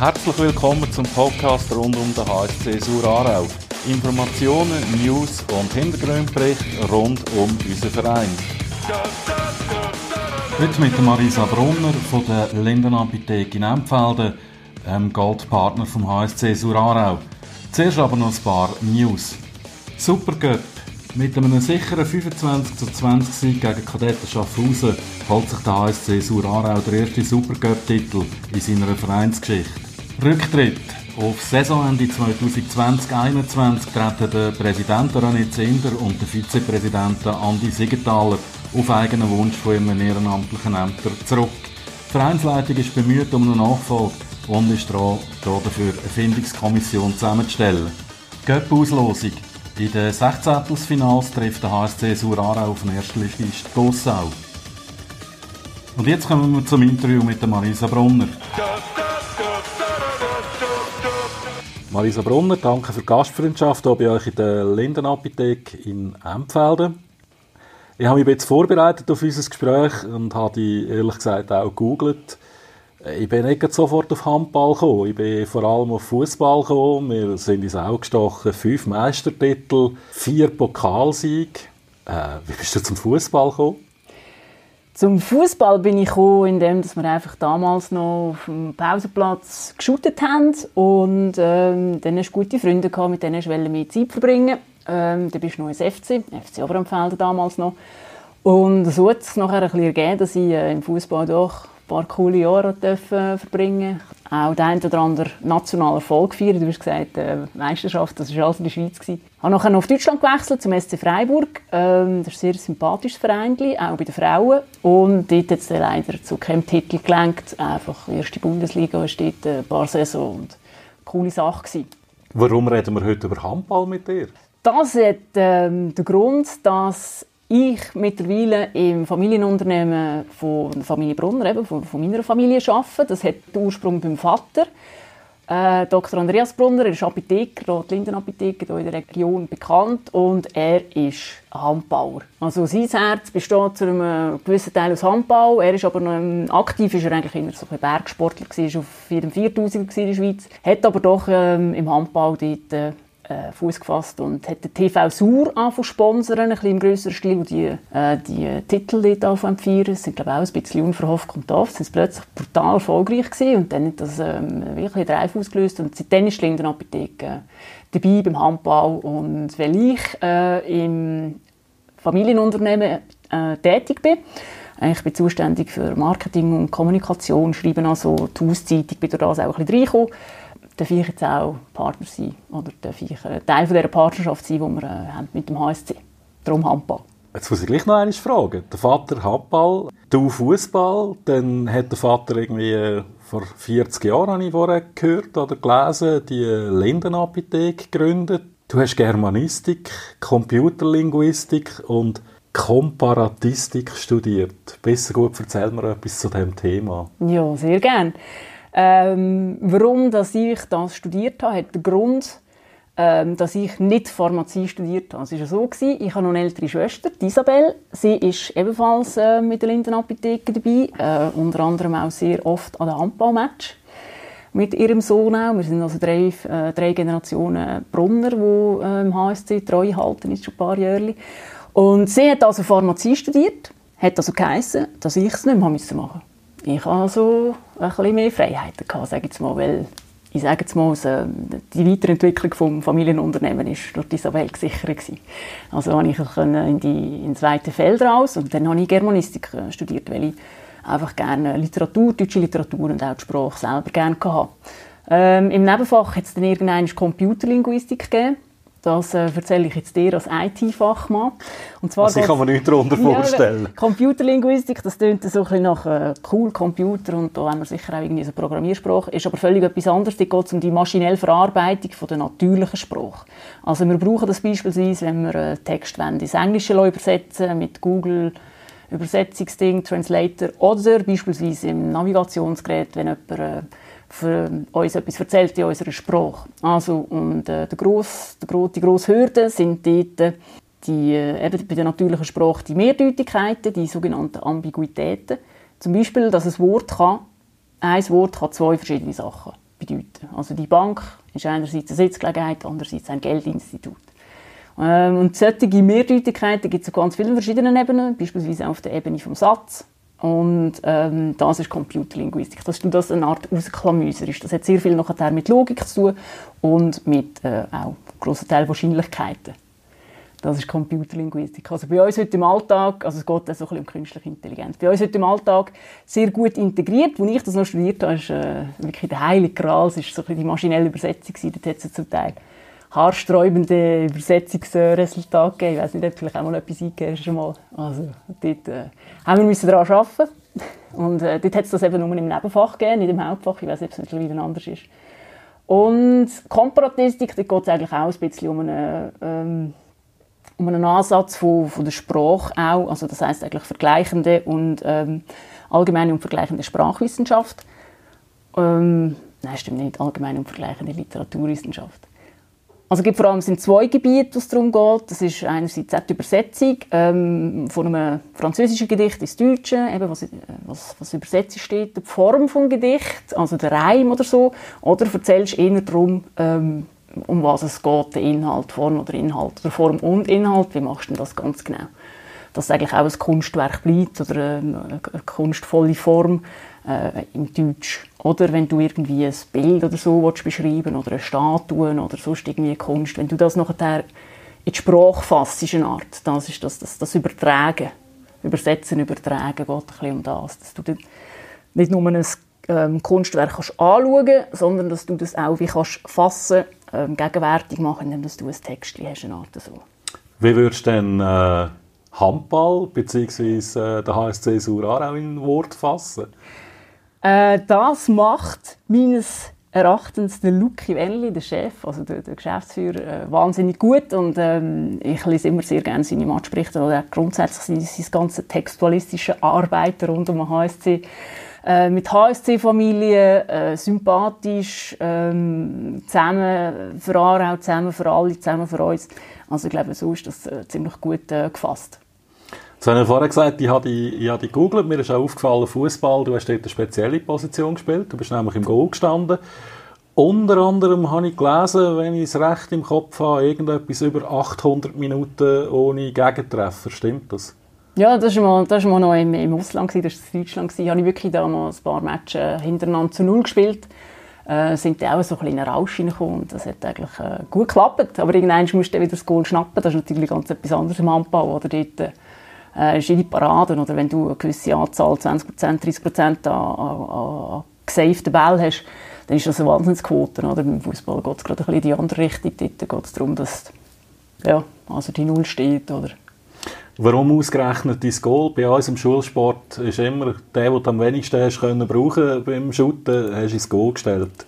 Herzlich willkommen zum Podcast rund um den HSC Sur Aarau. Informationen, News und Hintergrundberichte rund um unseren Verein. Heute mit Marisa Brunner von der Lindenapotheke in Empfelden, ähm, Goldpartner vom HSC Sur Aarau. Zuerst aber noch ein paar News. Supercup. Mit einem sicheren 25 zu 20 Sieg gegen Kadetten Schaffhausen holt sich der HSC Sur Aarau der erste Supercup-Titel in seiner Vereinsgeschichte. Rücktritt. Auf Saisonende 2020-21 treten der Präsident René Zinder und der Vizepräsident Andi Siegenthaler auf eigenen Wunsch von ihren ehrenamtlichen Ämtern zurück. Die Vereinsleitung ist bemüht um eine Nachfolge und ist dafür eine Findungskommission zusammenzustellen. Göpp-Auslosung. In den 16. Finals trifft der HSC Sur Aarau auf den ersten Ligist Gossau. Und jetzt kommen wir zum Interview mit Marisa Brunner. Marisa Brunner, danke für die Gastfreundschaft hier bei euch in der Lindenapotheke in Empfelden. Ich habe mich jetzt vorbereitet auf unser Gespräch und habe die ehrlich gesagt auch gegoogelt. Ich bin nicht sofort auf Handball gekommen. Ich bin vor allem auf Fußball gekommen. Wir sind ins Auge gestochen. Fünf Meistertitel, vier Pokalsiege. Äh, wie bist du zum Fußball gekommen? Zum Fußball bin ich gekommen, indem wir einfach damals noch auf dem Pausenplatz geschootet haben und ähm, dann hast du gute Freunde gehabt, mit denen ich mehr Zeit verbringen. Ähm, dann bist du noch ins FC, FC Oberamfelden damals noch. Und so hat es nachher ein bisschen ergeben, dass ich äh, im Fußball doch paar coole Jahre dürfen verbringen Auch der ein oder andere nationalen Erfolg gefeiert. Du hast gesagt, äh, Meisterschaft, das war alles in der Schweiz. Ich habe nachher noch auf Deutschland gewechselt, zum SC Freiburg. Ähm, das ist ein sehr sympathisches Verein, auch bei den Frauen. Und dort hat es leider zu keinem Titel gelenkt. Einfach erste Bundesliga, steht ein paar Saison und coole Sache gewesen. Warum reden wir heute über Handball mit dir? Das hat ähm, den Grund, dass ich mittlerweile im Familienunternehmen von der Familie Brunner, eben von, von meiner Familie, arbeite. Das hat den Ursprung beim Vater. Äh, Dr. Andreas Brunner, er ist Apotheker, Rot-Linden-Apotheker hier in der Region bekannt und er ist Handbauer. Also sein Herz besteht zu einem gewissen Teil aus Handbau. Er ist aber noch ähm, aktiv, ist er eigentlich immer so ein Bergsportler gewesen, auf jedem 4000 in der Schweiz, hat aber doch ähm, im Handbau dort äh, äh, Fuß gefasst und hat den TV Sur angefangen sponsern, ein bisschen im grösseren Stil, wo die, äh, die Titel dort anfangen zu feiern. Das sind, glaube ich, auch ein bisschen unverhofft kommt auf. Sind plötzlich brutal erfolgreich gewesen und dann hat das ähm, wirklich Reif ausgelöst und seitdem ist Linden Apotheke äh, dabei beim Handball und weil ich äh, im Familienunternehmen äh, tätig bin, ich bin zuständig für Marketing und Kommunikation, schreibe also die Auszeitung, bin durch das auch ein bisschen reingekommen darf ich jetzt auch Partner sein oder darf ich Teil von dieser Partnerschaft sein, die wir äh, haben mit dem HSC. Darum Handball. Jetzt muss ich gleich noch einmal fragen. Der Vater Handball, du Fußball, dann hat der Vater irgendwie äh, vor 40 Jahren, habe ich vorher gehört oder gelesen, die Lindenapotheke gegründet. Du hast Germanistik, Computerlinguistik und Komparatistik studiert. Besser gut, erzähl mir etwas zu diesem Thema. Ja, sehr gerne. Ähm, warum dass ich das studiert habe, hat den Grund, ähm, dass ich nicht Pharmazie studiert habe. Es war so, gewesen, ich habe noch eine ältere Schwester, Isabel. Sie ist ebenfalls äh, mit der Lindenapotheke dabei, äh, unter anderem auch sehr oft an den Handballmatch mit ihrem Sohn auch. Wir sind also drei, äh, drei Generationen Brunner, die äh, im HSC treu halten, ist schon ein paar Jahre. Und sie hat also Pharmazie studiert, hat also geheissen, dass ich es nicht mehr machen musste ich hatte also ein bisschen mehr Freiheiten gehabt, sage ich mal, weil ich sage jetzt mal, die Weiterentwicklung des Familienunternehmens war durch Isabel gesichert. Also konnte ich in die ins weite Feld raus und dann habe ich Germanistik äh, studiert, weil ich einfach gerne Literatur, deutsche Literatur und auch die Sprache selber gerne hatte. Ähm, Im Nebenfach hat es dann irgendwann Computerlinguistik gegeben das äh, erzähle ich jetzt dir als IT-Fachmann. Und zwar also ich kann mir nichts darunter vorstellen. Ja, Computerlinguistik, das klingt so ein bisschen nach äh, cool Computer und da haben wir sicher auch irgendwie so Programmiersprache. Ist aber völlig etwas anderes. Da geht es um die maschinelle Verarbeitung von der natürlichen Sprache. Also wir brauchen das beispielsweise, wenn wir äh, Text ins Englische übersetzen mit Google Übersetzungsding, Translator oder beispielsweise im Navigationsgerät, wenn jemand äh, für uns etwas erzählt in unserer Sprache. Also, und äh, der gross, der, die grosse Hürde sind dort die, äh, eben bei der natürlichen Sprache die Mehrdeutigkeiten, die sogenannten Ambiguitäten. Zum Beispiel, dass ein Wort kann, ein Wort kann zwei verschiedene Sachen bedeuten. Also die Bank ist einerseits eine Sitzgelegenheit, andererseits ein Geldinstitut. Ähm, und solche Mehrdeutigkeiten gibt es auf ganz vielen verschiedenen Ebenen, beispielsweise auf der Ebene vom Satz. Und ähm, das ist Computerlinguistik, dass du das eine Art ausklamüserst. Das hat sehr viel nachher mit Logik zu tun und mit äh, auch grossen Teil Wahrscheinlichkeiten. Das ist Computerlinguistik. Also bei uns heute im Alltag, also es geht auch so ein um künstliche Intelligenz, bei uns heute im Alltag sehr gut integriert. Als ich das noch studiert habe, ist äh, wirklich der heilige Gral, es war so ein bisschen die maschinelle Übersetzung, es zum Teil haarsträubende Übersetzungsresultate gegeben. Ich weiß nicht, ob vielleicht auch mal etwas eingegeben schon mal. Also dort äh, haben wir daran arbeiten und äh, dort hat es das eben nur im Nebenfach gegeben, nicht im Hauptfach. Ich weiß nicht, ob es mittlerweile anders ist. Und Komparatistik, da geht es eigentlich auch ein bisschen um einen, ähm, um einen Ansatz von, von der Sprache auch, also das heißt eigentlich vergleichende und ähm, allgemeine und vergleichende Sprachwissenschaft. Ähm, nein, stimmt nicht, allgemeine und vergleichende Literaturwissenschaft. Also gibt vor allem sind zwei Gebiete, was darum geht. Das ist einerseits die Übersetzung ähm, von einem französischen Gedicht ins Deutsche, eben was, was, was übersetzt steht, die Form des Gedicht, also der Reim oder so. Oder erzählst eher darum, ähm, um was es geht, der Inhalt, Form oder Inhalt. Oder Form und Inhalt, wie machst du das ganz genau? Dass es eigentlich auch ein Kunstwerk bleibt oder eine, eine kunstvolle Form äh, im Deutsch. Oder wenn du irgendwie ein Bild oder so willst beschreiben oder eine Statue oder sonst irgendwie Kunst, wenn du das nachher in die Sprache fasst, ist eine Art, das ist das, das, das Übertragen, Übersetzen, Übertragen geht ein bisschen um das, dass du nicht nur ein ähm, Kunstwerk kannst anschauen kannst, sondern dass du das auch wie kannst fassen, ähm, gegenwärtig machen, indem du ein Text hast, eine Art so. Wie würdest du denn äh, Handball bzw. Äh, der HSC Surarau in Wort fassen? Äh, das macht meines Erachtens der Lucky Wenli, der Chef, also der, der Geschäftsführer, äh, wahnsinnig gut und ähm, ich lese immer sehr gerne seine Matchberichte oder grundsätzlich sein, sein ganze textualistische Arbeiten rund um HSC. Äh, mit HSC-Familie, äh, sympathisch, ähm, zusammen für Aarau, zusammen für alle, zusammen für uns. Also ich glaube, so ist das äh, ziemlich gut äh, gefasst. Jetzt habe ich vorhin gesagt, ich habe die, ich habe gegoogelt, mir ist auch aufgefallen, Fußball, du hast dort eine spezielle Position gespielt, du bist nämlich im Goal gestanden. Unter anderem habe ich gelesen, wenn ich es recht im Kopf habe, irgendetwas über 800 Minuten ohne Gegentreffer. Stimmt das? Ja, das war mal, mal noch im, im Ausland, das war in Deutschland. Da habe ich wirklich da ein paar Matches hintereinander zu Null gespielt. Äh, sind auch so ein Rausch reingekommen und das hat eigentlich äh, gut geklappt. Aber irgendwann musst du wieder das Goal schnappen, das ist natürlich ganz etwas anderes im Handball. Oder dort, äh, äh, ist jede oder wenn du eine gewisse Anzahl, 20%, 30% an, an, an gesavten Bällen hast, dann ist das eine Wahnsinnsquote. Oder? Beim Fußball geht es gerade in die andere Richtung. Dort geht es darum, dass ja, also die Null steht. Oder? Warum ausgerechnet dein Goal? Bei uns im Schulsport ist immer der, den du am wenigsten hast können brauchen beim Shooten, hast du ins Goal gestellt.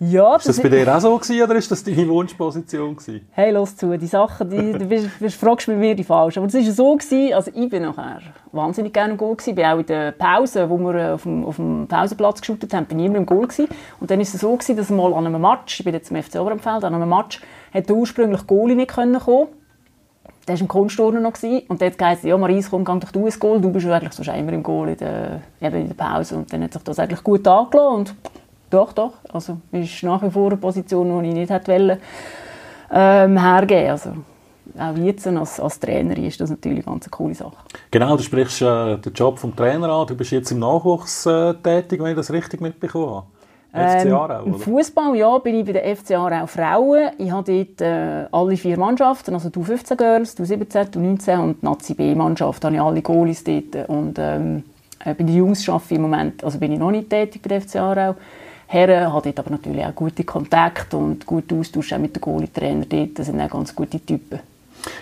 Ja, ist das, das bei dir auch so gewesen, oder ist das deine Wunschposition gewesen? Hey, los zu, die Sachen, die, du bist, bist, fragst mit mir die falsch. Aber es war so gewesen, also ich bin nachher wahnsinnig gerne im Goal gewesen. Ich bin auch in der Pause, wo wir äh, auf dem, auf dem Pausenplatz geshootet haben, bin ich immer im Goal gewesen. Und dann ist es so gewesen, dass mal an einem Match, ich bin jetzt im FC Oberempfeld, an einem Match, hat ursprünglich Goalie nicht können kommen. Der war im Kunstturnen noch gewesen. und dort heisst ja Maris, komm, geh doch du ins Goal. Du bist eigentlich sonst immer im Goal in der, eben in der Pause. Und dann hat sich das eigentlich gut angelassen und doch, doch. Also ist nach wie vor eine Position, die ich nicht hätte wollen, ähm, hergeben also auch jetzt als, als Trainer ist das natürlich eine ganz coole Sache. Genau, du sprichst äh, den Job vom Trainer an. Du bist jetzt im Nachwuchs äh, tätig, wenn ich das richtig mitbekommen habe. Ähm, Aarau, Im Fußball ja, bin ich bei der FC Aarau Frauen. Ich habe dort äh, alle vier Mannschaften, also du 15 Girls, du 17, du 19 und die Nazi B-Mannschaft, habe ich alle Goalies dort. Und ähm, äh, bei den Jungs arbeite ich im Moment, also bin ich noch nicht tätig bei der FC Aarau. Herren, hat dort aber natürlich auch gute Kontakte und guten Austausch auch mit den Goalie-Trainer dort. Das sind auch ganz gute Typen.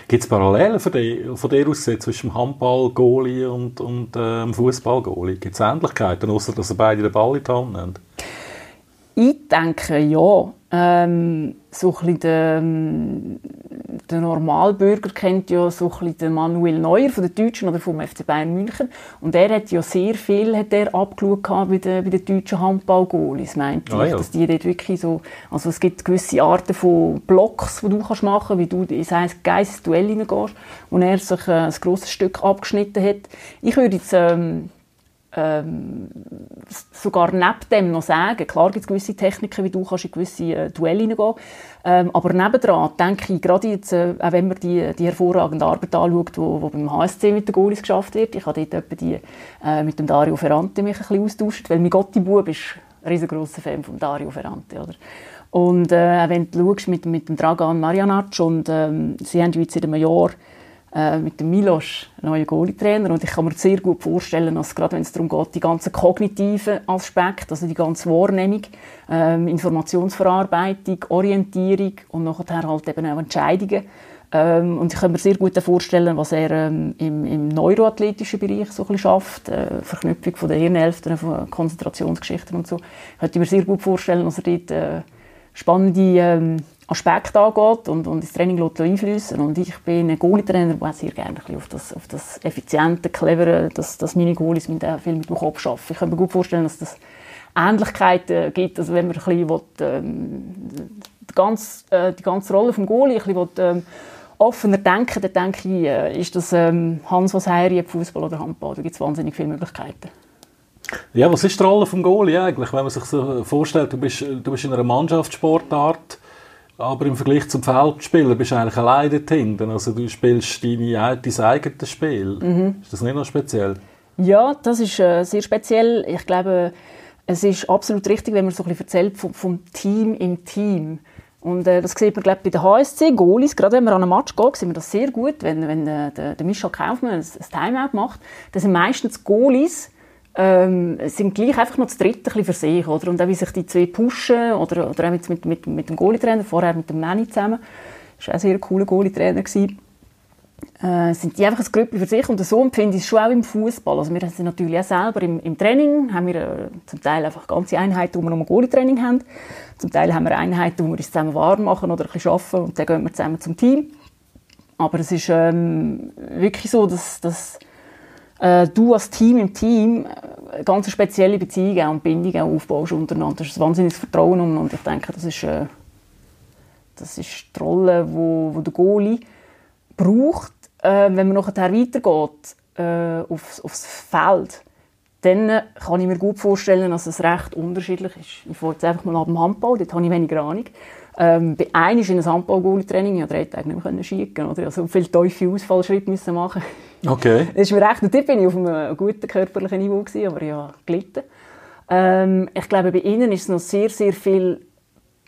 Gibt es Parallelen von dir, von dir aus zwischen dem Handball-Goalie und, und äh, dem Fußball-Goalie? Gibt es Ähnlichkeiten, außer dass beide den Ball in die Hand nehmen? Ich denke, ja. Ähm, so ein bisschen der, Normalbürger kennt ja so ein bisschen den Manuel Neuer von den Deutschen oder vom FC Bayern München und er hat ja sehr viel hat er abgeschaut bei den, bei den deutschen Handball-Goalies, meinte oh, ich, ja. dass die dort wirklich so, also es gibt gewisse Arten von Blocks, die du kannst machen, wie du in ein geiles Duell hineingehst und er sich äh, ein grosses Stück abgeschnitten hat. Ich würde jetzt ähm, ähm, sogar neben dem noch sagen, klar gibt es gewisse Techniken, wie du kannst in gewisse äh, Duelle hineingehen ähm, aber nebendran denke ich, gerade jetzt, äh, auch wenn man die, die hervorragende Arbeit anschaut, wo, wo beim HSC mit den Goalies geschafft wird, ich habe dort die, äh, mit dem Dario Ferrante mich ein bisschen austauscht, weil mein Gotti-Bub ist ein riesengroßer Fan von Dario Ferrante, oder? Und äh, wenn du schaust mit, mit dem Dragan Marjanac und ähm, sie haben jetzt seit einem Jahr äh, mit dem Milos neuen Goalie-Trainer und ich kann mir sehr gut vorstellen, dass gerade wenn es darum geht, die ganzen kognitiven Aspekte, also die ganze Wahrnehmung, ähm, Informationsverarbeitung, Orientierung und nachher halt eben auch Entscheidungen, ähm, und ich kann mir sehr gut vorstellen, was er ähm, im, im neuroathletischen Bereich so ein schafft, äh, Verknüpfung von der Hirnhälften, von Konzentrationsgeschichten und so. Ich könnte mir sehr gut vorstellen, dass er dort äh, spannende ähm, Aspekte angeht und, und das Training einfließen Und ich bin ein Goalie-Trainer, der sehr gerne auf das, auf das effiziente, clevere, dass, dass meine Goalies mit, viel mit dem Kopf arbeiten. Ich kann mir gut vorstellen, dass das Ähnlichkeiten gibt, also wenn man ein bisschen will, ähm, die, ganze, äh, die ganze Rolle des Goalie ein bisschen will, ähm, offener denken, dann denke ich, äh, ist das ähm, Hans was Fußball oder Handball. Da gibt es wahnsinnig viele Möglichkeiten. Ja, was ist die Rolle des Goalie eigentlich, wenn man sich so vorstellt, du bist, du bist in einer Mannschaftssportart, aber im Vergleich zum Feldspieler bist du eigentlich alleine dort hinten. Also du spielst deine, dein eigenes Spiel. Mhm. Ist das nicht noch speziell? Ja, das ist äh, sehr speziell. Ich glaube, es ist absolut richtig, wenn man so ein bisschen erzählt vom, vom Team im Team. Und äh, das sieht man glaube bei den HSC Goalies, gerade wenn wir an einen Match gehen, sehen wir das sehr gut, wenn, wenn äh, der, der Michel Kaufmann ein, ein Timeout macht, dann sind meistens Goalies ähm, sind gleich einfach noch das Dritte für sich. Oder? Und auch wie sich die zwei pushen, oder, oder auch mit, mit, mit, mit dem Goalie-Trainer, vorher mit dem Manny zusammen, das war auch ein sehr cooler Goalie-Trainer, äh, sind die einfach ein Grüppel für sich und so empfinde ich es schon auch im Fußball. Also wir sind natürlich auch selber im, im Training, haben wir äh, zum Teil einfach ganze Einheiten, wo wir nur Goalie-Training haben. Zum Teil haben wir Einheiten, wo wir uns zusammen warm machen oder ein bisschen arbeiten und dann gehen wir zusammen zum Team. Aber es ist ähm, wirklich so, dass, dass äh, du als Team im Team eine äh, ganz spezielle Beziehung und Bindung auch aufbaust untereinander. Das ist ein wahnsinniges Vertrauen und ich denke, das ist, äh, das ist die Rolle, wo, wo der Goalie braucht, äh, wenn man nachher weitergeht äh, aufs, aufs Feld. Dann kann ich mir gut vorstellen, dass es recht unterschiedlich ist. Ich fahre jetzt einfach mal ab dem Handball, dort habe ich weniger Ahnung. Ähm, bei einem ist in einem Handball-Training, ich drei Tage nicht mehr schicken, oder? Also viele tiefe Ausfallschritte müssen machen. Okay. Das ist mir recht, und dort bin ich auf einem guten körperlichen Niveau gewesen, aber ja, gelitten. Ähm, ich glaube, bei ihnen ist es noch sehr, sehr viel,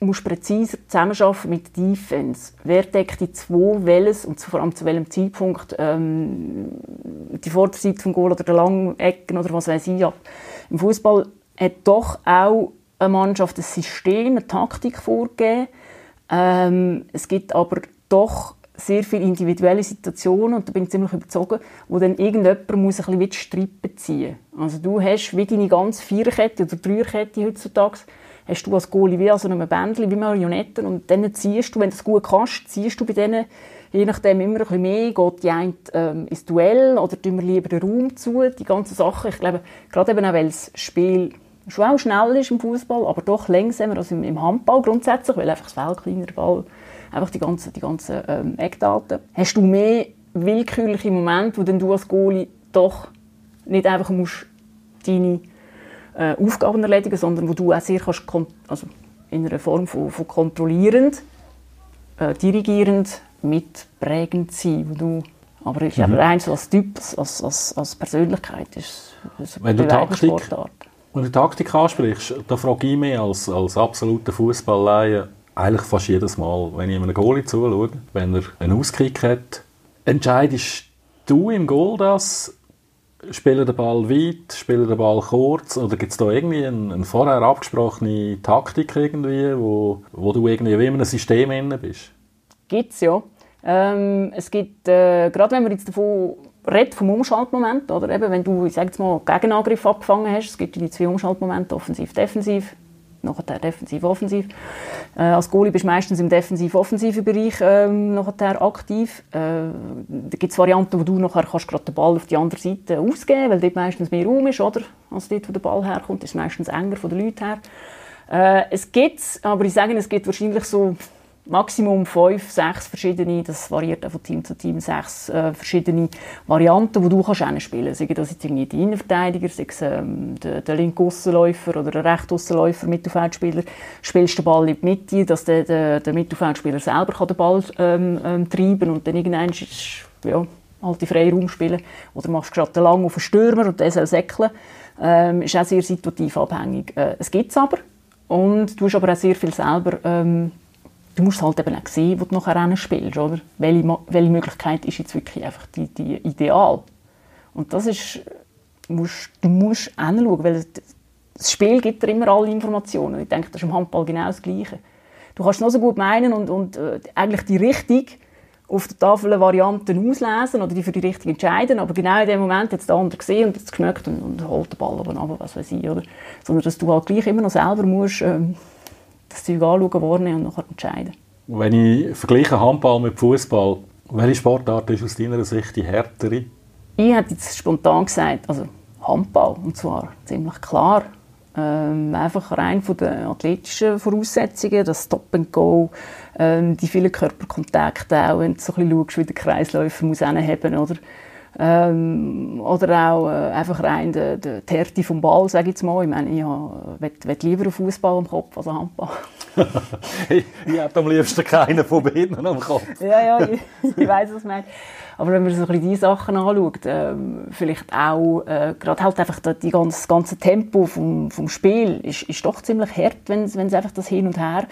musst präziser zusammenarbeiten mit Defense. Wer deckt die zwei Welles und vor allem zu welchem Zeitpunkt ähm, die Vorderseite vom Goal oder der langen Ecken oder was weiß ich ab. Im Fußball hat doch auch eine Mannschaft ein System, eine Taktik vorgegeben. Ähm, es gibt aber doch sehr viele individuelle Situationen und da bin ich ziemlich überzeugt, wo dann irgendjemand muss ein bisschen die Strippe ziehen Also du hast wie deine ganze Viererkette oder Dreierkette heutzutage, hast du als Goalie wie also einem Bändchen, wie Marionetten und dann ziehst du, wenn du es gut kannst, ziehst du bei denen je nachdem immer ein bisschen mehr, geht die eine ähm, ins Duell oder tun wir lieber den Raum zu, die ganzen Sachen. Ich glaube, gerade eben auch, weil das Spiel schon auch schnell ist im Fußball, aber doch langsamer als im, im Handball grundsätzlich, weil einfach das Feld kleiner Ball, einfach die ganzen, die ganzen ähm, Eckdaten. Hast du mehr willkürliche Momente, wo dann du als Goalie doch nicht einfach musst deine äh, Aufgaben erledigen, sondern wo du auch sehr kannst, also in einer Form von, von kontrollierend, äh, dirigierend, mitprägend sein, wo du aber ist mhm. aber so als Typ, als, als, als Persönlichkeit ist, ist Wenn du Taktik, Sportart. Wenn du Taktik ansprichst, da frage ich mich als, als absoluter Fußballleihe eigentlich fast jedes Mal, wenn ich einem Goalie zuschaue, wenn er einen Auskick hat, entscheidest du im Goal das, spielen den Ball weit, spielen den Ball kurz? Oder gibt es da irgendwie eine, eine, vorher abgesprochene Taktik irgendwie, wo, wo du irgendwie wie in einem System inne bist? Gibt es ja. Ähm, es gibt, äh, gerade wenn wir jetzt davon redet vom Umschaltmoment, oder? Eben, wenn du, ich sage jetzt mal, Gegenangriff abgefangen hast, es gibt die zwei Umschaltmomente, offensiv, defensiv, nachher defensiv, offensiv. Äh, als Goalie bist du meistens im defensiv-offensiven Bereich ähm, nachher aktiv. Äh, da gibt es Varianten, wo du nachher kannst gerade den Ball auf die andere Seite ausgeben, weil dort meistens mehr Raum ist, oder? Als dort, wo der Ball herkommt, ist meistens enger von den Leuten her. Äh, es gibt aber ich sage, es gibt wahrscheinlich so Maximum fünf, sechs verschiedene, das variiert auch von Team zu Team, sechs äh, verschiedene Varianten, die du kannst spielen. Sei das jetzt irgendwie der Innenverteidiger, sei es ähm, der, der linke Aussenläufer oder der rechte Aussenläufer, Mittelfeldspieler, spielst den Ball in die Mitte, dass der, der, der Mittelfeldspieler selber kann den Ball ähm, ähm, treiben und dann irgendwann ist, ja, halt die Freiraum spielen. Oder machst gerade lang auf den Stürmer und der soll säckeln. Ähm, ist auch sehr situativ abhängig. Äh, es gibt es aber. Und du hast aber auch sehr viel selber ähm, du musst halt eben auch sehen, wo du nachher spielst, oder? Welche, welche Möglichkeit ist jetzt wirklich einfach die, die Ideal? Und das ist, musst, du musst hinschauen, weil das Spiel gibt dir immer alle Informationen. Ich denke, das ist im Handball genau das Gleiche. Du kannst noch so gut meinen und, und äh, eigentlich die Richtung auf der Tafel Varianten auslesen oder die für die Richtung entscheiden, aber genau in dem Moment jetzt der andere gesehen und jetzt geschmeckt und, und holt den Ball oben runter, was weiß ich, oder? Sondern dass du halt gleich immer noch selber musst, ähm, das Zeug anschauen, wahrnehmen und nachher entscheiden. Wenn ich vergleiche Handball mit Fußball, welche Sportart ist aus deiner Sicht die härtere? Ich hätte jetzt spontan gesagt, also Handball, und zwar ziemlich klar. Ähm, einfach rein von den athletischen Voraussetzungen, das Stop and Go, ähm, die vielen Körperkontakte auch, wenn du so ein bisschen schaust, wie der Kreisläufer muss haben, oder? Ähm, oder auch äh, einfach rein die, die, die Härte vom Ball, sage ich jetzt mal. Ich meine, ich will, lieber einen Fußball am Kopf als einen Handball. ich, ich habe am liebsten keinen von beiden am Kopf. ja, ja, ich, ich weiß, was du meinst. Aber wenn man so ein bisschen diese Sachen anschaut, äh, vielleicht auch äh, gerade halt einfach die ganze, das ganze Tempo vom, vom Spiel ist, ist doch ziemlich hart, wenn es einfach das Hin und Her ähm,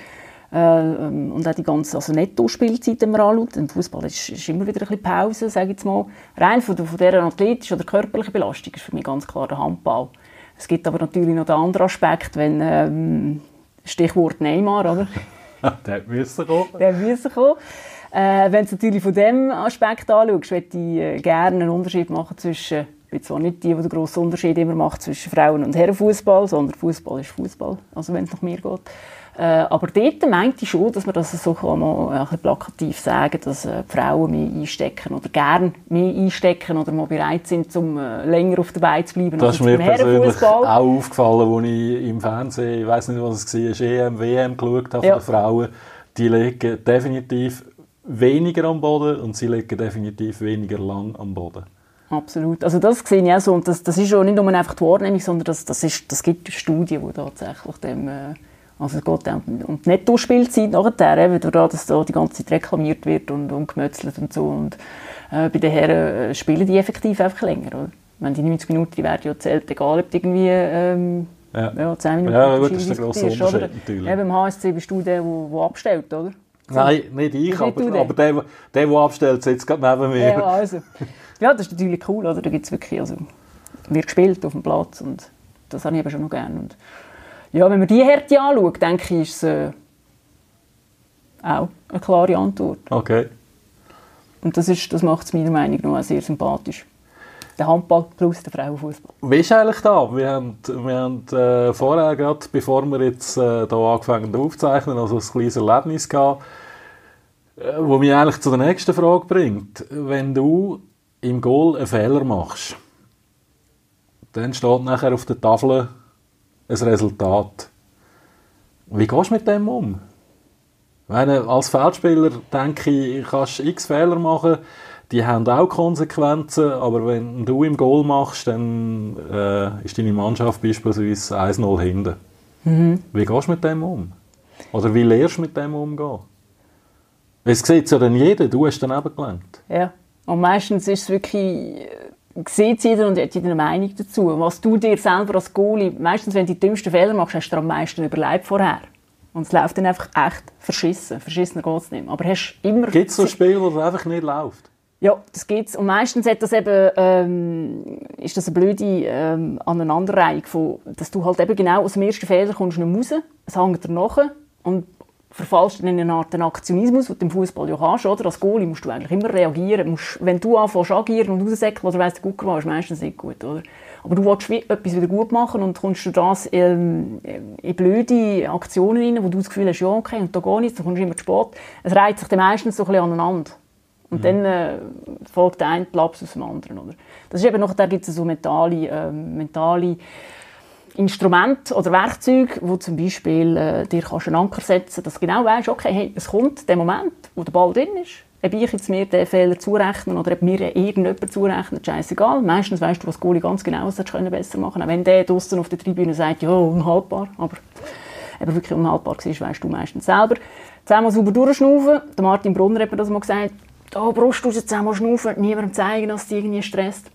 und auch die ganze also Netto-Spielzeit, wenn man anschaut. Im Fußball ist, ist, immer wieder ein bisschen Pause, sage ich jetzt mal. Rein von, von dieser athletischen oder körperlichen Belastung ist für mich ganz klar der Handball. Es gibt aber natürlich noch den anderen Aspekt, wenn ähm, Stichwort Neymar, oder? der müsste kommen. Der müsste kommen. Äh, wenn du natürlich von diesem Aspekt anschaust, würde ich äh, gerne einen Unterschied machen zwischen ich bin zwar nicht die, die den grossen Unterschied immer macht zwischen Frauen- und Herrenfußball, sondern Fußball ist Fußball, also wenn es nach mir geht. Äh, aber dort meinte ich schon, dass man das so kann man ein bisschen plakativ sagen dass äh, die Frauen mehr einstecken oder gerne mehr einstecken oder mal bereit sind, um äh, länger auf der Beine zu bleiben. Das ist mir persönlich auch aufgefallen, als ich im Fernsehen, ich weiß nicht, was es war, EM, WM geschaut habe ja. von den Frauen. Die legen definitiv weniger am Boden und sie legen definitiv weniger lang am Boden. Absolut. Also das sehe ich auch so. Und das, das ist auch nicht nur einfach die Wahrnehmung, sondern das, das, ist, das gibt Studien, die tatsächlich dem, äh, also es geht um, um die Netto-Spielzeit nachher, eben dadurch, dass da die ganze Zeit reklamiert wird und, und gemötzelt und so. Und äh, bei den Herren äh, spielen die effektiv einfach länger. Oder? Wenn die 90 Minuten die werden ja zählt, egal ob irgendwie ähm, ja. Ja, 10 Minuten ja, gut, das ist der grosse Unterschied oder? natürlich. Eben, beim HSC bist du der, der abstellt, oder? Nein, nicht ich, aber, aber der, der, der abstellt, sitzt gerade neben mir. Ja, also. ja, das ist natürlich cool, oder? Da gibt's wirklich, also, wird gespielt auf dem Platz und das habe ich eben schon noch gerne. Und ja, wenn man die Härte anschaut, denke ich, ist es äh, auch eine klare Antwort. Okay. Und das, ist, das macht es meiner Meinung nach sehr sympathisch. Der Handball plus der Frauenfußball. Wie ist eigentlich da? Wir haben, wir haben äh, vorher, gerade, bevor wir jetzt äh, hier angefangen aufzeichnen, also ein kleines Erlebnis gehabt, äh, wo mich eigentlich zu der nächsten Frage bringt. Wenn du im Goal einen Fehler machst, dann steht nachher auf der Tafel ein Resultat. Wie gehst du mit dem um? Meine, als Feldspieler denke ich, kannst x Fehler machen, die haben auch Konsequenzen, aber wenn du im Goal machst, dann äh, ist deine Mannschaft beispielsweise 1-0 hinten. Mhm. Wie gehst du mit dem um? Oder wie lernst du mit dem umgehen? Es sieht ja dann jeder, du hast daneben gelenkt. Ja, und meistens ist es wirklich sieht jeder und hat jeder eine Meinung dazu. Was du dir selber als Goalie, meistens wenn du die dümmsten Fehler machst, hast du am meisten überlebt vorher. Und es läuft dann einfach echt verschissen. Verschissener geht es nicht Aber hast immer... Gibt es so Spiele, wo es einfach nicht läuft? Ja, das gibt's. Und meistens hat das eben, ähm, ist das eine blöde ähm, Aneinanderreihung von, dass du halt eben genau aus dem ersten Fehler kommst nicht raus, es hängt dir nachher und verfallst in eine Art Aktionismus, den du im Fußball ja hast, oder? Als Goalie musst du eigentlich immer reagieren. Musst, wenn du anfängst agieren und raussäckeln, oder weiss, der Gucker war, ist meistens nicht gut, oder? Aber du willst etwas wieder gut machen und kommst du das ähm, in blöde Aktionen rein, wo du das Gefühl hast, ja, okay, und da geht nichts, dann kommst du immer zu spät. Es reiht sich dann meistens so ein bisschen aneinander. Und mhm. dann äh, folgt der eine Laps aus dem anderen, oder? Das ist eben noch, da gibt es so mentale, äh, mentale Instrumente oder Werkzeuge, wo zum Beispiel äh, dir kannst einen Anker setzen dass du genau weißt, okay, hey, es kommt der Moment, wo der Ball drin ist. Ob ich jetzt mir den Fehler zurechnen oder ob mir irgendjemand zurechnet, scheißegal. Meistens weißt du, was Goalie ganz genau was können besser machen Auch wenn der draußen auf der Tribüne sagt, ja, unhaltbar, aber eben wirklich unhaltbar war, weißt du meistens selber. Zusammen sauber durchschnaufen. Der Martin Brunner hat mir das mal gesagt, da Brust raus, zusammen schnaufen, niemandem zeigen, dass dich irgendwie stresst.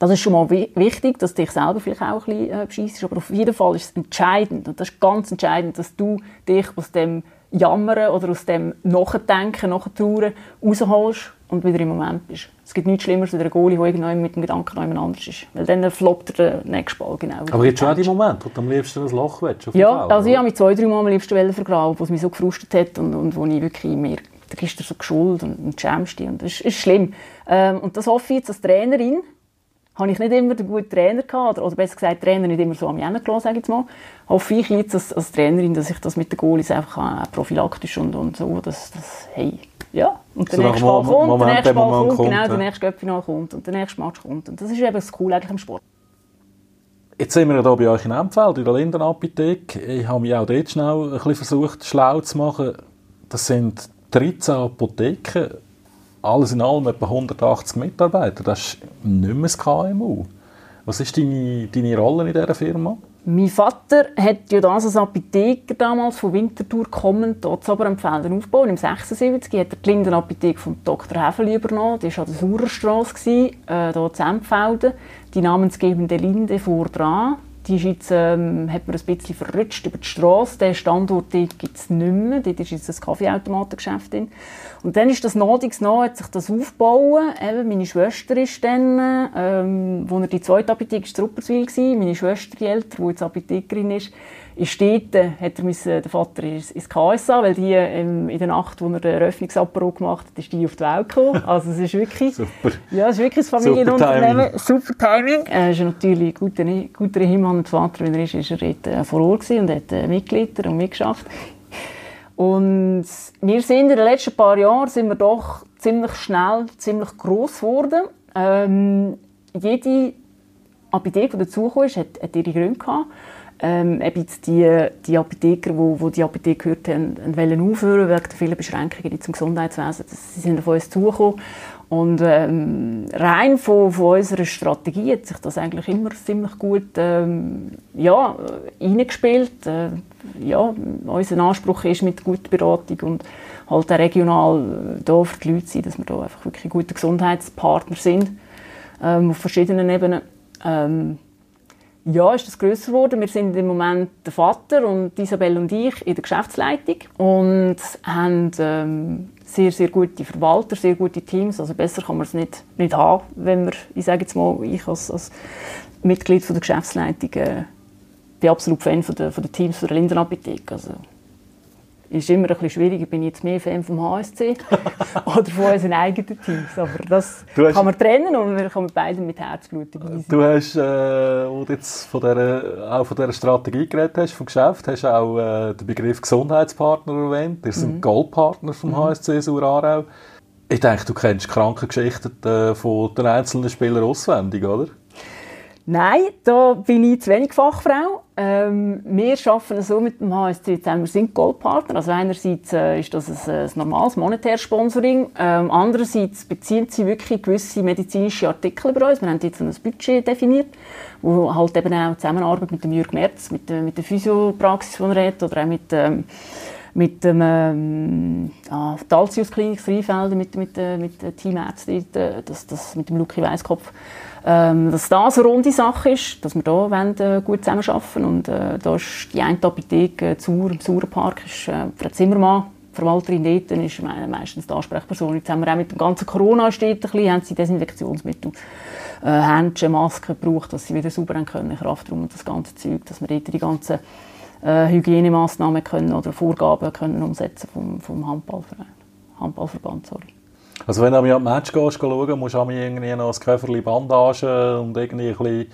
Das ist schon mal wichtig, dass du dich selber vielleicht auch ein bisschen äh, bescheissest, aber auf jeden Fall ist es entscheidend, und das ist ganz entscheidend, dass du dich aus dem Jammern oder aus dem Nachdenken, Nachtrauern rausholst und wieder im Moment bist. Es gibt nichts Schlimmeres als ein Goalie, der irgendwann mit dem Gedanken noch jemand anders ist. Weil dann floppt der nächste Ball genau. Aber jetzt schon auch die Momente, wo du am liebsten ein Loch willst? Ja, Ball, also ich habe mich zwei, drei Mal am liebsten vergraben, wo es mich so gefrustet hat und, und wo ich wirklich mehr da ist er so geschuld und, und schämst dich. Und das ist, ist schlimm. Ähm, und das hoffe ich jetzt als Trainerin, habe ich nicht immer den guten Trainer gehabt, oder, oder besser gesagt, Trainer nicht immer so am Jennen gelassen, sage ich jetzt mal. Hoffe ich jetzt als, als Trainerin, dass ich das mit den Goalies einfach äh, prophylaktisch und, und so, dass, dass hey, ja, und der so nächste Ball kommt, Moment, der nächste Ball kommt, kommt, genau, ja. der nächste Göppfinal kommt und der nächste Match kommt. Und das ist eben das Coole eigentlich im Sport. Jetzt sind wir hier bei euch in Empfeld, in der Lindenapotheke. Ich habe mich auch dort schnell ein bisschen versucht, schlau zu machen. Das sind 13 Apotheken alles in allem etwa 180 Mitarbeiter. Das ist nicht mehr das KMU. Was ist deine, deine Rolle in dieser Firma? Mein Vater hat ja das als Apotheker damals von Winterthur kommend dort zu Oberempfelden aufgebaut. Im 76 hat er die Lindenapotheke von Dr. Häfeli übernommen. Die war an der Sauerstrasse, äh, hier in Empfelden. Die namensgebende Linde vor dran. Die ist jetzt, ähm, hat man ein bisschen verrutscht über die Straße. Den Standort gibt es nicht mehr. Dort ist jetzt ein Kaffeeautomatengeschäft drin. Und dann ist das Nadigsnah, hat sich das aufgebaut. Eben, meine Schwester ist dann, ähm, wo er die zweite Apotheke war, Rupperswil Meine Schwester, die älter, die jetzt Apothekerin ist, ist dort, hat er müssen, der Vater ins, ins KSA, weil die ähm, in der Nacht, wo er den Eröffnungsapparat gemacht hat, ist die auf die Welt gekommen. Also es ist wirklich, Super. ja, es ist wirklich ein Familienunternehmen. Super Timing. Er ist natürlich guter, guter Himmel und Vater, wenn er ist, ist er dort äh, vor Ort und hat äh, Mitglieder und mitgeschafft. Und wir sind in den letzten paar Jahren sind wir doch ziemlich schnell, ziemlich groß geworden. Ähm, jede Apotheke, die dazugekommen ist, hat, hat ihre Gründe gehabt ähm, eben die, die Apotheker, wo, wo die Apotheke gehört haben, wollen aufhören wegen der vielen Beschränkungen zum Gesundheitswesen. Sie sind auf uns zugekommen. Und ähm, rein von, von unserer Strategie hat sich das eigentlich immer ziemlich gut ähm, ja, eingespielt. Äh, ja, unser Anspruch ist mit guter Beratung und halt auch regional äh, da für die Leute sein, dass wir da einfach wirklich gute Gesundheitspartner sind ähm, auf verschiedenen Ebenen. Ähm, ja, ist das grösser geworden. Wir sind im Moment der Vater und Isabelle und ich in der Geschäftsleitung und haben ähm, sehr, sehr gute Verwalter, sehr gute Teams. Also besser kann man es nicht, nicht haben, wenn wir, ich sage jetzt mal, ich als, als Mitglied von der Geschäftsleitung äh, bin absolut Fan von der, von der Teams von der Lindenapotheke. Also ist immer ein bisschen schwierig. Bin ich jetzt mehr Fan vom HSC oder von unseren eigenen Teams. Aber das hast, kann man trennen und wir kommen beide mit Herzblut dabei Du hast, äh, wo du jetzt von dieser, auch von dieser Strategie geredet hast, vom Geschäft, hast auch äh, den Begriff Gesundheitspartner erwähnt. Ihr seid mhm. Goldpartner vom mhm. HSC Surarau. Ich denke, du kennst Krankengeschichten äh, von den einzelnen Spielern auswendig, oder? Nein, da bin ich zu wenig Fachfrau. Ähm, wir arbeiten so mit dem HSC zusammen. Wir sind Goldpartner. Also einerseits äh, ist das ein, ein normales monetäres Sponsoring. Ähm, andererseits beziehen sie wirklich gewisse medizinische Artikel bei uns. Wir haben jetzt ein Budget definiert, wo halt eben auch Zusammenarbeit mit dem Jürg Merz, mit, mit der Physiopraxis, die er oder auch mit ähm, mit dem ähm, ah, Klinik Rheinfelden, mit, mit, äh, mit der Teamärztin, das, das, mit dem Luki Weiskopf ähm, dass das eine runde Sache ist, dass wir da wollen, äh, gut zusammenarbeiten und äh, da ist die eine Apotheke äh, Zur, im Sauerpark ist äh, Frau Zimmermann, Verwalterin dort, ist meistens die Ansprechperson. Jetzt haben wir auch mit dem ganzen Corona steht ein bisschen, haben sie Desinfektionsmittel, äh, Händchen, Masken gebraucht, dass sie wieder sauber haben können, Kraftraum und das ganze Zeug, dass wir dort die ganzen äh, Hygienemaßnahmen können oder Vorgaben können umsetzen vom, vom Handballverein, Handballverband, sorry. Also wenn du an Match gehst, schauen, musst du irgendwie noch ein Köfferchen Bandagen und irgendwie ein bisschen,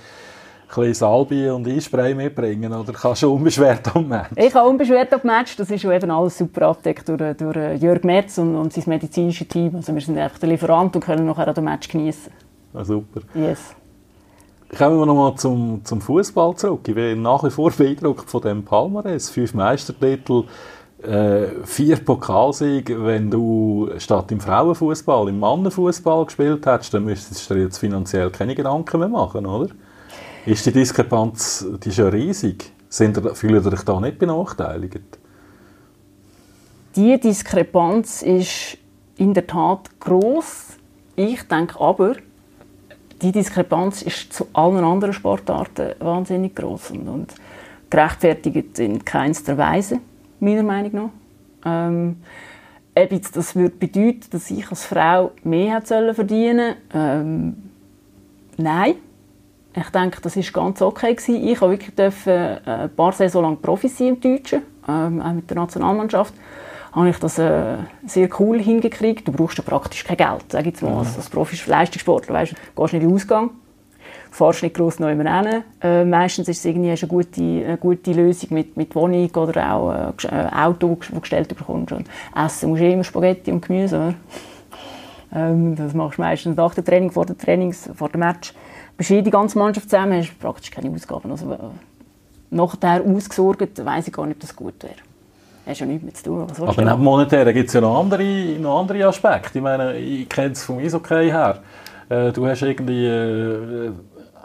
bisschen Salbe und Einspray mitbringen oder kannst du unbeschwert am Match? Ich kann unbeschwert am Match, das ist eben alles super abgedeckt durch, durch Jörg Merz und, und sein medizinisches Team. Also wir sind einfach der Lieferant und können nachher dem Match genießen. Ah, super. Yes. Kommen wir nochmal zum, zum Fußball zurück. Ich bin nach wie vor beeindruckt von dem Palmares. Fünf Meistertitel, äh, vier Pokalsiege. Wenn du statt im Frauenfußball im Mannenfußball gespielt hättest, dann müsstest du dir jetzt finanziell keine Gedanken mehr machen, oder? Ist die Diskrepanz die ist ja riesig? Sind, fühlt ihr euch da nicht benachteiligt? Die Diskrepanz ist in der Tat groß. Ich denke aber, die Diskrepanz ist zu allen anderen Sportarten wahnsinnig groß und, und gerechtfertigt in keinster Weise, meiner Meinung nach. Ähm, ob jetzt das würde bedeuten, dass ich als Frau mehr hätte verdienen ähm, Nein. Ich denke, das ist ganz okay gewesen. Ich habe wirklich dürfen, äh, ein paar Saison lang Profi sein im Deutschen, ähm, auch mit der Nationalmannschaft habe ich das äh, sehr cool hingekriegt. Du brauchst ja praktisch kein Geld, sag jetzt mal, als, als Profi-Leistungssportler. Weißt, du gehst nicht in den Ausgang, fährst nicht gross neu hin. Äh, meistens ist es irgendwie eine gute, eine gute Lösung mit, mit Wohnung oder auch äh, äh Auto, das du gestellt bekommst. Und essen musst du immer Spaghetti und Gemüse. Ähm, das machst du meistens nach dem Training, vor dem Trainings, vor dem Match. Bist die ganze Mannschaft zusammen, hast praktisch keine Ausgaben. Also, äh, nachher ausgesorgt, weiss ich gar nicht, ob das gut wäre hast ja nichts mehr zu tun. Aber neben monetär gibt es ja noch andere, noch andere Aspekte. Ich meine, ich kenne es vom Eishockey her. Äh, du hast irgendwie äh,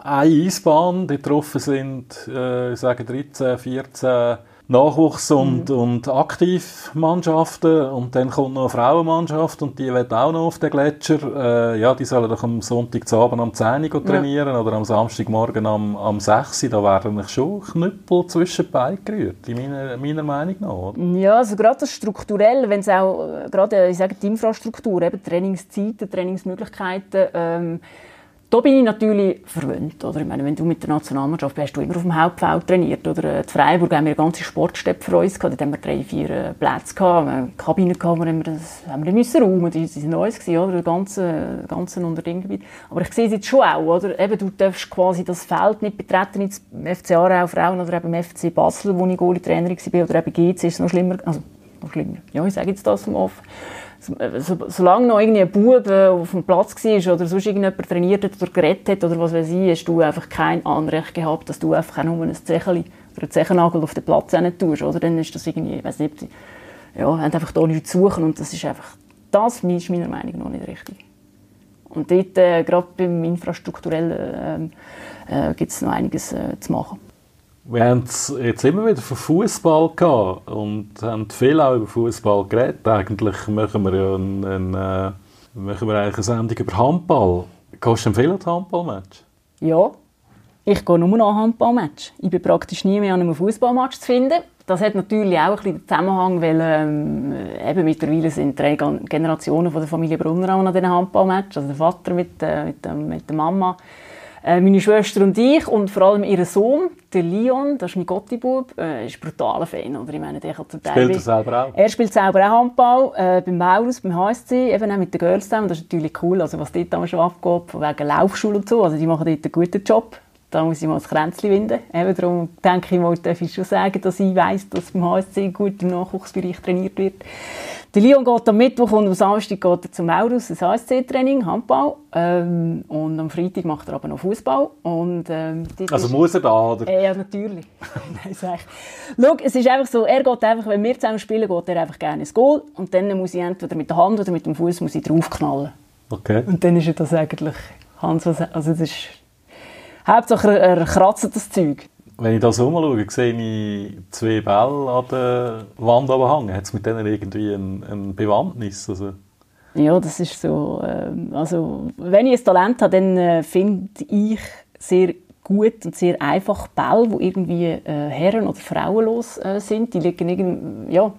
eine Eisbahn, die getroffen sind, äh, ich sage 13, 14 Nachwuchs- und, mhm. und Aktivmannschaften und dann kommt noch eine Frauenmannschaft und die wird auch noch auf den Gletscher. Äh, ja, die sollen doch am Sonntagabend am 10 Uhr trainieren ja. oder am Samstagmorgen am, am 6 Uhr. Da werden schon Knüppel zwischen die gerührt, in meiner, meiner Meinung nach. Ja, also gerade das strukturell, wenn es auch, äh, gerade ich sage, die Infrastruktur, eben Trainingszeiten, Trainingsmöglichkeiten, ähm, da bin ich natürlich verwöhnt. Oder? Ich meine, wenn du mit der Nationalmannschaft bist, hast du immer auf dem Hauptfeld trainiert. Oder in Freiburg haben wir eine ganze Sportstätte für uns gehabt. Da haben wir drei, vier äh, Plätze gehabt. Wir haben Kabinen gehabt, wir das haben wir müssen räumen. Das war neu, oder? Das ganze, ganze Unterdinggebiet. Aber ich sehe es jetzt schon auch, oder? Eben, du darfst quasi das Feld nicht betreten, jetzt im FC Aarau Frauen oder eben im FC Basel, wo ich Goalie-Trainer war, oder eben GC ist es noch schlimmer. Also, noch schlimmer. Ja, ich sage jetzt das vom Off so, solange noch irgendwie ein auf dem Platz war oder sonst irgendjemand trainiert hat oder geredet hat oder was weiß ich, hast du einfach kein Anrecht gehabt, dass du einfach nur ein Zecheli oder einen Zechennagel auf den Platz tust, oder? Dann ist das irgendwie, ich weiß nicht, ja, haben einfach da nichts zu suchen und das ist einfach, das ist meiner Meinung nach nicht richtig. Und dort, äh, gerade beim Infrastrukturellen, äh, äh, gibt es noch einiges äh, zu machen. Wir haben es jetzt immer wieder von Fußball gehabt und haben viel auch über Fußball geredet. Eigentlich machen wir ja ein, ein, äh, machen wir eigentlich eine Sendung über Handball. Gehst du viel an Handballmatch? Ja, ich gehe nur noch an Handballmatch. Ich bin praktisch nie mehr an einem Fußballmatch zu finden. Das hat natürlich auch ein bisschen den Zusammenhang, weil ähm, eben mittlerweile sind drei Generationen von der Familie Brunner an diesen Handballmatch. Also der Vater mit, äh, mit, äh, mit der Mama äh, meine Schwester und ich und vor allem ihr Sohn, der Leon, das ist mein Gottibub, äh, ist brutaler Fan. Oder? Ich meine, der kann zum Teil spielt er selber auch? Er spielt selber auch Handball, äh, beim Maurus, beim HSC, eben auch mit den Girls zusammen. Das ist natürlich cool, also was dort schon abgeht, von wegen Laufschule und so. Also die machen dort einen guten Job. Da muss ich mal das Kränzchen winden. Eben darum denke ich mal, darf ich schon sagen, dass ich weiss, dass beim HSC gut im Nachwuchsbereich trainiert wird. Der Leon geht am Mittwoch und am Samstag geht er zum Maurus, ein HSC-Training, Handball. Ähm, und am Freitag macht er aber noch Fußball. ähm, also muss er da, oder? Äh, ja, natürlich. Nein, sag Schau, es ist einfach so, er geht einfach, wenn wir zusammen spielen, geht er einfach gerne ins Goal. Und dann muss ich entweder mit der Hand oder mit dem Fuß draufknallen. Okay. Und dann ist das eigentlich Hans, also das ist... Hauptsache er, er kratzt das Zeug. Wenn ich da so mal schaue, sehe ich zwei Bälle an der Wand hängen. Hat es mit denen irgendwie eine ein Bewandtnis? Also ja, das ist so. Äh, also, wenn ich ein Talent habe, dann äh, finde ich sehr gut und sehr einfach Bälle, die irgendwie äh, herren- oder frauenlos äh, sind. Die liegen, irgend, ja,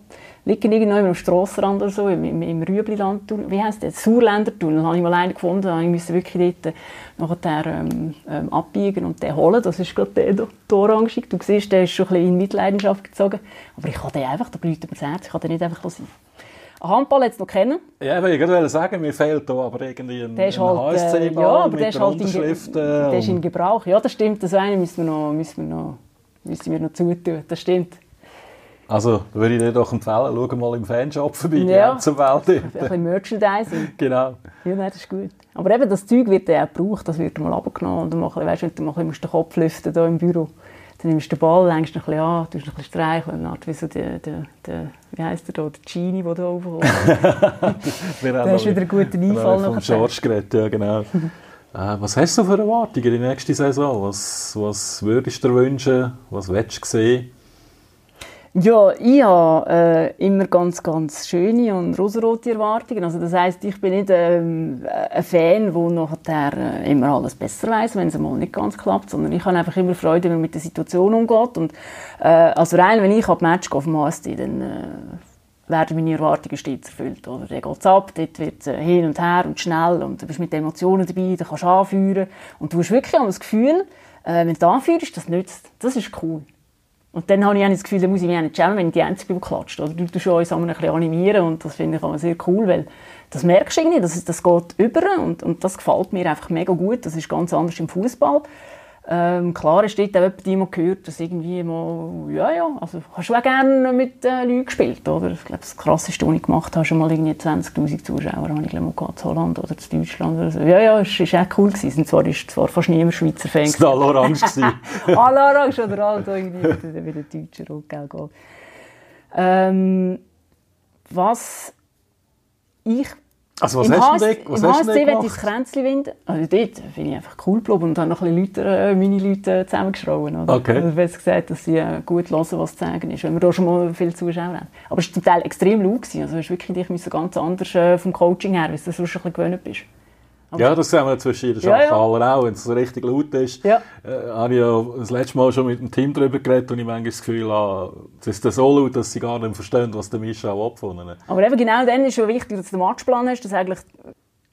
liegen irgendwo am Strassenrand oder so, im, im Rübliland, wie heisst das? Sauerländertunnel, da habe ich mal einen gefunden, da musste ich wirklich dort nachher ähm, ähm, abbiegen und den holen. Das ist gerade der, der, der Orange. Du siehst, der ist schon ein bisschen in Mitleidenschaft gezogen. Aber ich kann den einfach, da blüht mir das Herz, ich kann den nicht einfach sein. Handball jetzt noch kennen. Ja, ich wollte sagen, mir fehlt da aber irgendwie ein, der ist ein halt, äh, ja, mit der ist halt in, der ist in Gebrauch. Ja, das stimmt. Das eine müssen wir noch, müssen wir noch, müssen wir noch zutun. Das stimmt. Also würde ich dir doch empfehlen, schau mal im Fanshop vorbei, Ja. zum Welt. Ein bisschen Merchandising. Genau. Ja, nein, das ist gut. Aber eben, das Zeug wird ja auch gebraucht, das wird mal abgenommen. Und dann mal, weisst, wenn du mal musst den Kopf lüften hier im Büro, dann nimmst du den Ball, ihn ein bisschen an, tust ein bisschen streicheln, wie so der, der, der wie heisst der da, der Genie, der da. Wir Da hast du wieder einen guten Einfall Vom nachher. George geredet, ja genau. äh, was hast du für Erwartungen in die nächste Saison? Was, was würdest du dir wünschen? Was willst du sehen? Ja, ich habe äh, immer ganz, ganz schöne und rosarote Erwartungen. Also das heisst, ich bin nicht ähm, ein Fan, der nachher äh, immer alles besser weiß, wenn es mal nicht ganz klappt, sondern ich habe einfach immer Freude, wenn man mit der Situation umgeht. Und, äh, also rein, wenn ich ab Match gehe auf dem HSD, dann äh, werden meine Erwartungen stets erfüllt. Oder? Dann geht es ab, dort wird äh, hin und her und schnell und du bist mit Emotionen dabei, du kannst anführen und du hast wirklich auch das Gefühl, äh, wenn du anführst, das nützt. Das ist cool. Und dann habe ich auch das Gefühl, da muss ich mich nicht schämen, wenn ich die Einzige bin, die klatscht. Oder du tust uns ein bisschen animieren und das finde ich auch sehr cool, weil das merkst du irgendwie, das, das geht über und, und das gefällt mir einfach mega gut. Das ist ganz anders im Fußball. Ähm, klar ist dort auch jemand, gehört, dass irgendwie mal, ja, ja, also hast du auch gerne mit äh, Leuten gespielt, oder? Ich glaube, das Krasseste, was ich gemacht habe, schon mal irgendwie 20'000 Zuschauer, habe ich glaube mal gehabt, in Holland oder in Deutschland oder so. Ja, ja, es war echt cool. Gewesen. Und zwar ist zwar fast niemand Schweizer Fan. Das war Orange. gewesen. Alle orange oder alle da irgendwie wieder, wieder Deutscher rot, gelb, gold. Ähm, was ich Also was im hast du denn, was im hast HSC will ich das? Kränzchen winden. Also dort finde ich einfach cool geblieben und habe noch ein bisschen Leute, äh, meine Leute äh, zusammengeschrauben. Oder? Okay. Also, weil sie gesagt dass sie äh, gut hören, was zu sagen ist, wenn wir da schon mal viele Zuschauer haben. Aber es war zum Teil extrem laut. gewesen. Also es ist wirklich, ich müsste ganz anders vom Coaching her, weil du sonst ein bisschen gewöhnt bist. Ja, das sehen wir zwischen den Ja, ja. Auch, wenn es so richtig laut ist. Ja. Äh, habe ich ja das letzte Mal schon mit dem Team darüber geredet und ich manchmal das Gefühl habe, es ist so laut, dass sie gar nicht verstehen, was der Mischa auch abgefunden hat. Aber eben genau dann ist schon wichtig, dass du den Matchplan hast, dass eigentlich,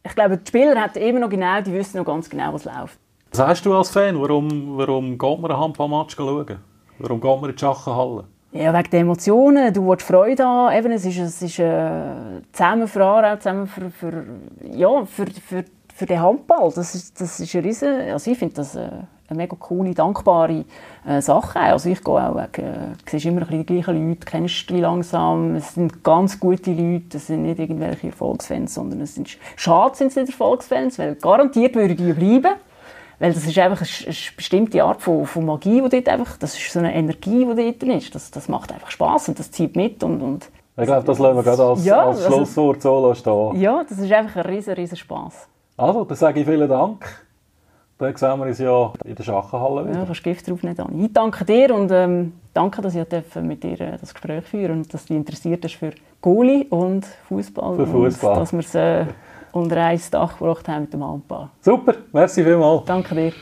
ich glaube, die Spieler haben immer noch genau, die wissen noch ganz genau, was läuft. Was sagst du als Fan? Warum, warum geht man einen Handballmatch schauen? Warum geht man in die Schachenhalle? Ja, wegen der Emotionen, du willst Freude haben, eben, es ist, es ist äh, zusammen für Aarau, zusammen für, für, ja, für, für, für den Handball, das ist, das ist eine riesen, also ich finde das äh, eine mega coole, dankbare äh, Sache. Also ich gehe auch äh, siehst immer die gleichen Leute, kennst die langsam, es sind ganz gute Leute, es sind nicht irgendwelche Erfolgsfans, sondern es sind, schade sind es nicht Erfolgsfans, weil garantiert würden die bleiben. Weil das ist einfach eine, eine bestimmte Art von, von Magie, die dort einfach, das ist so eine Energie, die dort drin ist. Das, das macht einfach Spaß und das zieht mit und, und Ich glaube, das lassen wir gerade als, Ja, als also- Schlusswort so stehen. ja, das ist einfach ein riesen, riesen Spaß. Also, dann sage ich vielen Dank. Dann sehen wir uns ja in der Schachenhalle wieder. Ja, kannst Gift drauf nicht an. Ich danke dir und ähm, danke, dass ich mit dir äh, das Gespräch führen und dass du dich interessiert hast für Goalie und Fußball. Für Fußball. Und dass wir es äh, unter ein Dach gebracht haben mit dem Handball. Super, merci vielmals. Danke dir.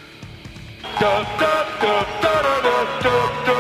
da da da da